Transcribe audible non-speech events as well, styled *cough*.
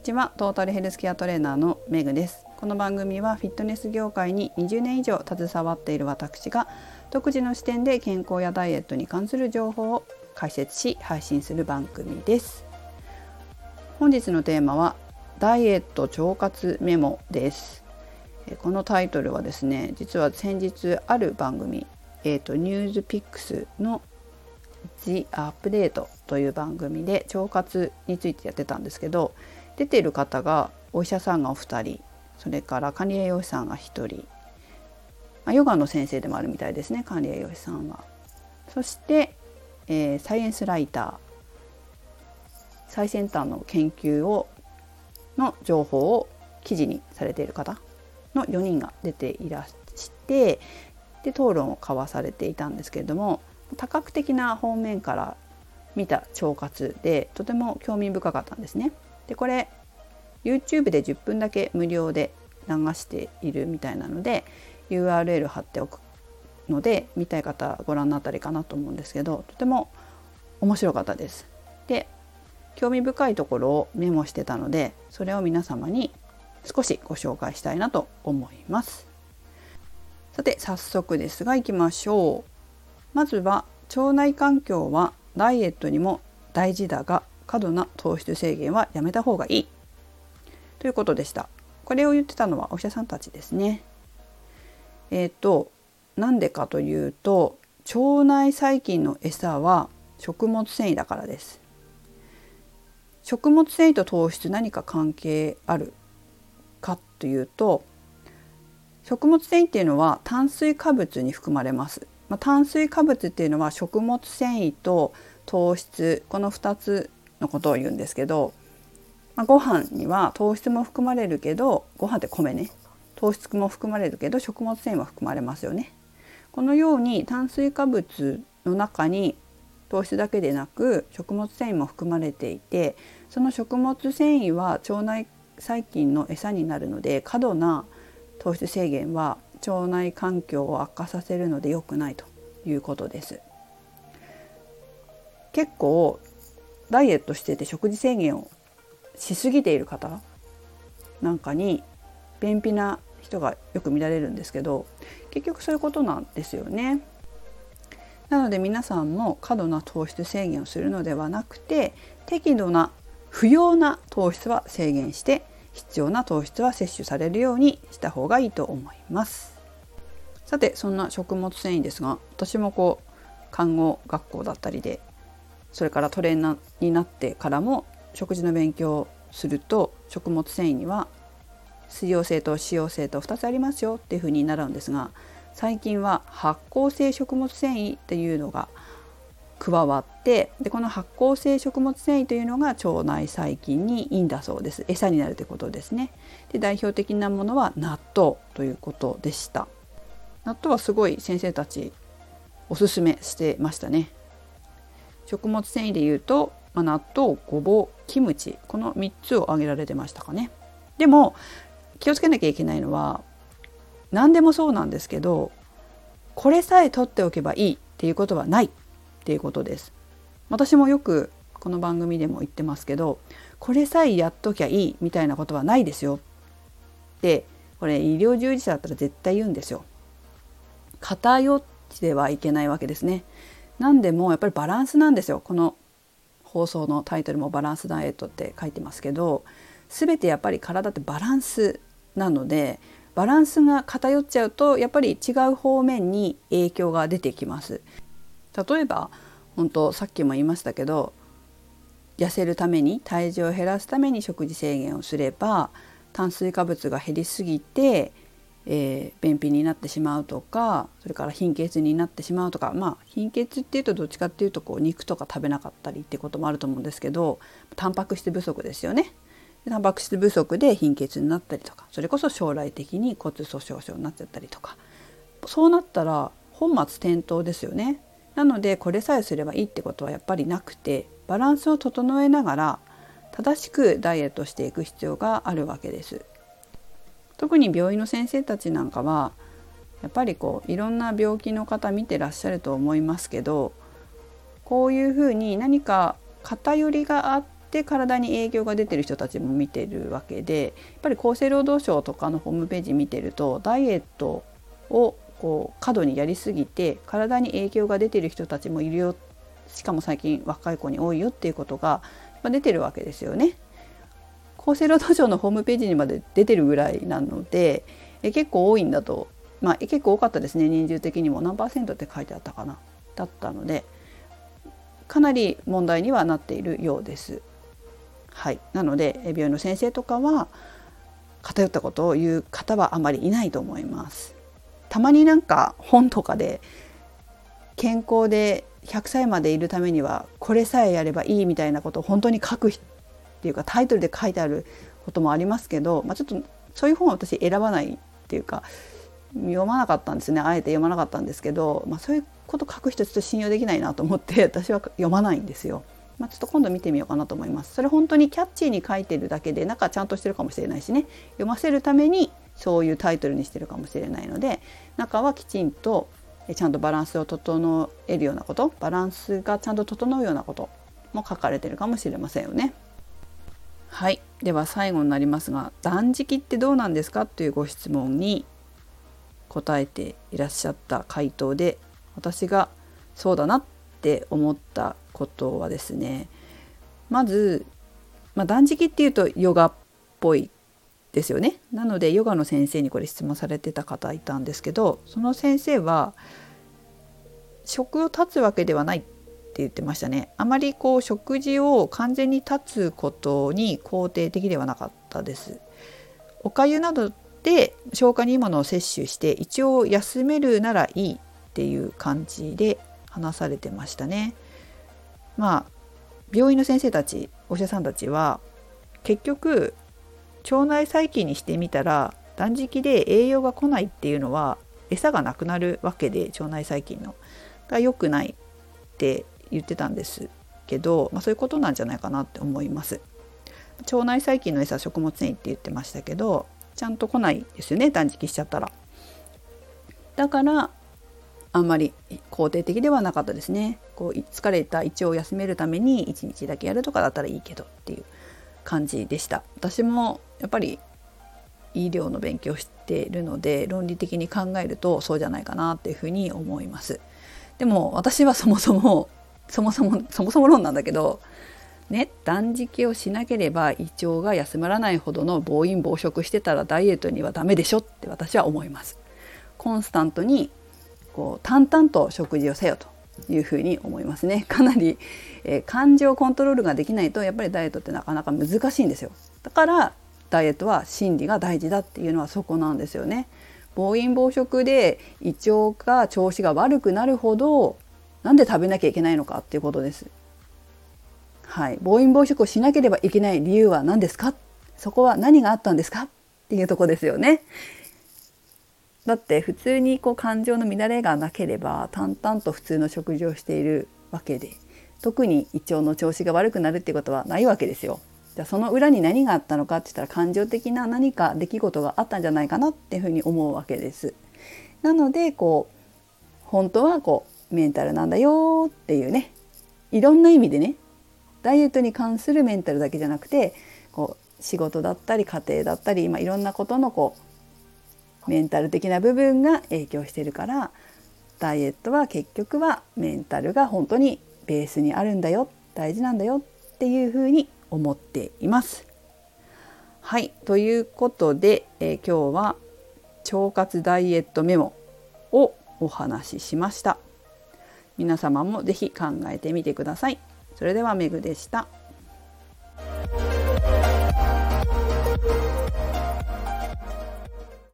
にちは。トータルヘルスケアトレーナーのメグです。この番組はフィットネス業界に20年以上携わっている私が独自の視点で健康やダイエットに関する情報を解説し配信する番組です。本日のテーマはダイエット腸活メモです。このタイトルはですね実は先日ある番組えーと、ニュースピックスの The アップデートという番組で腸活についてやってたんですけど出てる方がお医者さんがお二人それから管理栄養士さんが一人、ま、ヨガの先生でもあるみたいですね管理栄養士さんは。そして、えー、サイエンスライター最先端の研究をの情報を記事にされている方の4人が出ていらしてで討論を交わされていたんですけれども多角的な方面から見た腸活でとても興味深かったんですね。でこれ YouTube で10分だけ無料で流しているみたいなので URL 貼っておくので見たい方ご覧になったりかなと思うんですけどとても面白かったです。で興味深いところをメモしてたのでそれを皆様に少しご紹介したいなと思います。さて早速ですが行きましょう。まずは腸内環境はダイエットにも大事だが過度な糖質制限はやめた方がいいということでした。これを言ってたのはお医者さんたちですね。えっ、ー、となんでかというと腸内細菌の餌は食物繊維だからです。食物繊維と糖質何か関係あるかというと食物繊維っていうのは炭水化物に含まれます。まあ、炭水化物っていうのは食物繊維と糖質この2つのことを言うんですけど、まあ、ご飯には糖質も含まれるけどご飯って米ね糖質も含まれるけど食物繊維も含まれますよね。このように炭水化物の中に糖質だけでなく食物繊維も含まれていてその食物繊維は腸内細菌の餌になるので過度な糖質制限は腸内環境を悪化させるので良くないということです結構ダイエットしてて食事制限をしすぎている方なんかに便秘な人がよく見られるんですけど結局そういうことなんですよね。なので皆さんも過度な糖質制限をするのではなくて適度な不要な糖質は制限して必要な糖質は摂取されるようにした方がいいと思いますさてそんな食物繊維ですが私もこう看護学校だったりでそれからトレーナーになってからも食事の勉強をすると食物繊維には水溶性と脂溶性と2つありますよっていうふうに習うんですが最近は発酵性食物繊維っていうのが加わってでこの発酵性食物繊維というのが腸内細菌にいいんだそうです。餌になるということですね。で代表的なものは納豆ということでした。納豆はすごい先生たちおすすめしてましたね。食物繊維でいうと、まあ、納豆ごぼうキムチこの3つを挙げられてましたかね。でも気をつけなきゃいけないのは何でもそうなんですけどこれさえ取っておけばいいっていうことはないっていうことです。私もよくこの番組でも言ってますけどこれさえやっときゃいいみたいなことはないですよ。ってこれ医療従事者だったら絶対言うんですよ。偏ってはいけないわけですね。何でもやっぱりバランスなんですよ。この放送のタイトルもバランスダイエットって書いてますけど全てやっぱり体ってバランスなのでバランスが偏っちゃうとやっぱり違う方面に影響が出てきます。例えば本当さっきも言いましたけど痩せるために体重を減らすために食事制限をすれば炭水化物が減りすぎて、えー、便秘になってしまうとかそれから貧血になってしまうとかまあ貧血っていうとどっちかっていうとこう肉とか食べなかったりっていうこともあると思うんですけどタンパク質不足ですよね。タンパク質不足で貧血になったりとかそれこそ将来的に骨粗しょう症になっちゃったりとかそうなったら本末転倒ですよね。なのでこれさえすればいいってことはやっぱりなくてバランスを整えながら正しくダイエットしていく必要があるわけです。特に病院の先生たちなんかはやっぱりこういろんな病気の方見てらっしゃると思いますけどこういうふうに何か偏りがあって体に影響が出てる人たちも見てるわけでやっぱり厚生労働省とかのホームページ見てるとダイエットをこう過度にやりすぎて体に影響が出てる人たちもいるよしかも最近若い子に多いよっていうことが出てるわけですよね。厚生労働省のホームページにまで出てるぐらいなのでえ結構多いんだとまあ結構多かったですね人数的にも何パーセントって書いてあったかなだったのでかなり問題にはなっているようです。はい、なので病院の先生とかは偏ったことを言う方はあまりいないと思います。たまになんか本とかで健康で100歳までいるためにはこれさえやればいいみたいなことを本当に書くっていうかタイトルで書いてあることもありますけど、まあ、ちょっとそういう本は私選ばないっていうか読まなかったんですねあえて読まなかったんですけど、まあ、そういうこと書く人ちょっと信用できないなと思って *laughs* 私は読まないんですよ。まあ、ちょっと今度見てみようかなと思います。それ本当にキャッチーに書いてるだけで中ちゃんとしてるかもしれないしね読ませるためにそういうタイトルにしてるかもしれないので中はきちんとちゃんとバランスを整えるようなことバランスがちゃんと整うようなことも書かれてるかもしれませんよね。はい。では最後になりますが断食ってどうなんですか？というご質問に答えていらっしゃった回答で私がそうだなって思ったことはですねまず、まあ、断食っていうとヨガっぽいですよね。なのでヨガの先生にこれ質問されてた方いたんですけどその先生は食を断つわけではないっって言ってましたね。あまりこう食事を完全に断つことに肯定的ではなかったです。おかゆなどで消化にいいものを摂取して一応休めるならいいっていう感じで話されてましたね。まあ病院の先生たちお医者さんたちは結局腸内細菌にしてみたら断食で栄養が来ないっていうのは餌がなくなるわけで腸内細菌の。が良くないって言ってたんですけど、まあ、そういうことなんじゃないかなって思います。腸内細菌の餌食物繊維って言ってましたけどちゃんと来ないですよね断食しちゃったら。だからあんまり肯定的ではなかったですね。こう疲れた胃腸を休めるために1日だけやるとかだったらいいけどっていう感じでした。私もやっぱり医療の勉強しているので論理的に考えるとそうじゃないかなっていうふうに思います。でも私はそもそもそもそも *laughs* そもそも論なんだけどね断食をしなければ胃腸が休まらないほどの暴飲暴食してたらダイエットにはダメでしょって私は思います。コンスタントにこう淡々と食事をせよというふうに思いますね。*laughs* かなり、えー、感情コントロールができないとやっぱりダイエットってなかなか難しいんですよ。だからダイエットは心理が大事だっていうのはそこなんですよね。暴飲暴食で胃腸が調子が悪くなるほどなんで食べなきゃいけないのかっていうことです。はい。暴飲暴食をしなければいけない理由は何ですか？そこは何があったんですか？っていうとこですよね。だって普通にこう感情の乱れがなければ淡々と普通の食事をしているわけで特に胃腸の調子が悪くなるっていうことはないわけですよ。じゃあその裏に何があったのかって言ったら感情的な何か出来事があったんじゃないかなっていうふうに思うわけです。なのでこう本当はこうメンタルなんだよっていうねいろんな意味でねダイエットに関するメンタルだけじゃなくてこう仕事だったり家庭だったり、まあ、いろんなことのこうメンタル的な部分が影響してるからダイエットは結局はメンタルが本当にベースにあるんだよ大事なんだよっていうふうに思っています。はいということで、えー、今日は腸活ダイエットメモをお話ししました。皆様も是非考えてみてください。それではメグでした。